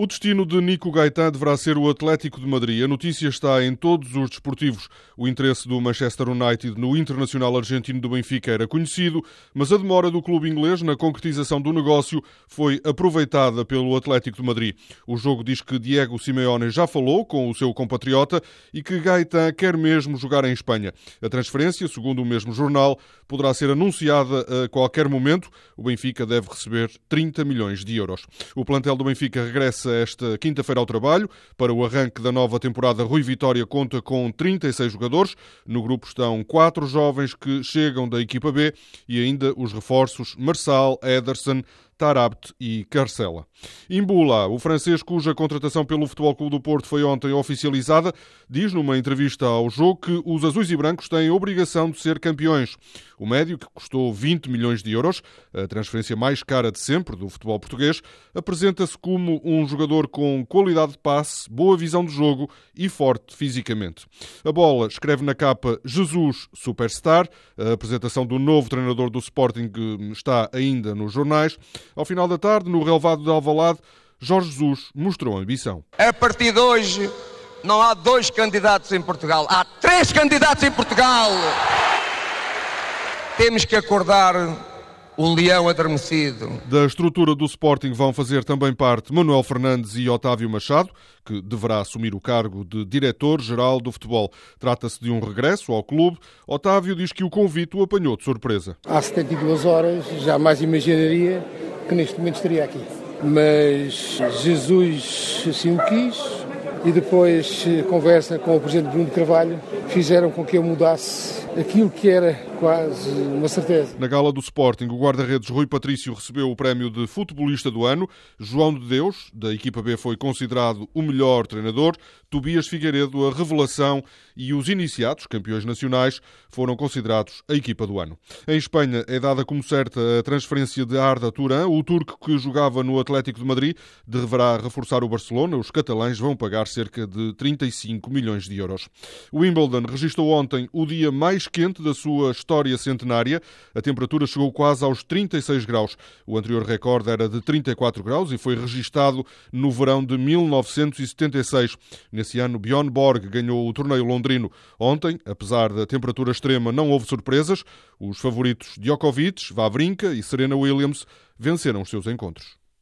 O destino de Nico Gaetan deverá ser o Atlético de Madrid. A notícia está em todos os desportivos. O interesse do Manchester United no internacional argentino do Benfica era conhecido, mas a demora do clube inglês na concretização do negócio foi aproveitada pelo Atlético de Madrid. O jogo diz que Diego Simeone já falou com o seu compatriota e que Gaetan quer mesmo jogar em Espanha. A transferência, segundo o mesmo jornal, poderá ser anunciada a qualquer momento. O Benfica deve receber 30 milhões de euros. O plantel do Benfica regressa esta quinta-feira ao trabalho. Para o arranque da nova temporada, Rui Vitória conta com 36 jogadores. No grupo estão quatro jovens que chegam da equipa B e ainda os reforços Marçal, Ederson, Tarabt e Carcela. Imbula, o francês cuja contratação pelo Futebol Clube do Porto foi ontem oficializada, diz numa entrevista ao jogo que os azuis e brancos têm a obrigação de ser campeões. O médio, que custou 20 milhões de euros, a transferência mais cara de sempre do futebol português, apresenta-se como um jogador com qualidade de passe, boa visão de jogo e forte fisicamente. A bola escreve na capa Jesus Superstar. A apresentação do novo treinador do Sporting está ainda nos jornais. Ao final da tarde, no relevado de Alvalade, Jorge Jesus mostrou ambição. A partir de hoje, não há dois candidatos em Portugal, há três candidatos em Portugal. Temos que acordar o leão adormecido. Da estrutura do Sporting vão fazer também parte Manuel Fernandes e Otávio Machado, que deverá assumir o cargo de diretor-geral do futebol. Trata-se de um regresso ao clube. Otávio diz que o convite o apanhou de surpresa. Há 72 horas jamais imaginaria que neste momento estaria aqui. Mas Jesus assim o quis e depois conversa com o Presidente Bruno Carvalho fizeram com que eu mudasse aquilo que era quase uma certeza. Na gala do Sporting, o guarda-redes Rui Patrício recebeu o prémio de futebolista do ano. João de Deus, da equipa B, foi considerado o melhor treinador. Tobias Figueiredo, a revelação e os iniciados, campeões nacionais, foram considerados a equipa do ano. Em Espanha é dada como certa a transferência de Arda Turan, o turco que jogava no Atlético de Madrid, deverá reforçar o Barcelona. Os catalães vão pagar cerca de 35 milhões de euros. O Wimbledon registrou ontem o dia quente da sua história centenária. A temperatura chegou quase aos 36 graus. O anterior recorde era de 34 graus e foi registado no verão de 1976. Nesse ano, Bjorn Borg ganhou o torneio londrino. Ontem, apesar da temperatura extrema, não houve surpresas. Os favoritos Djokovic, Vavrinka e Serena Williams venceram os seus encontros.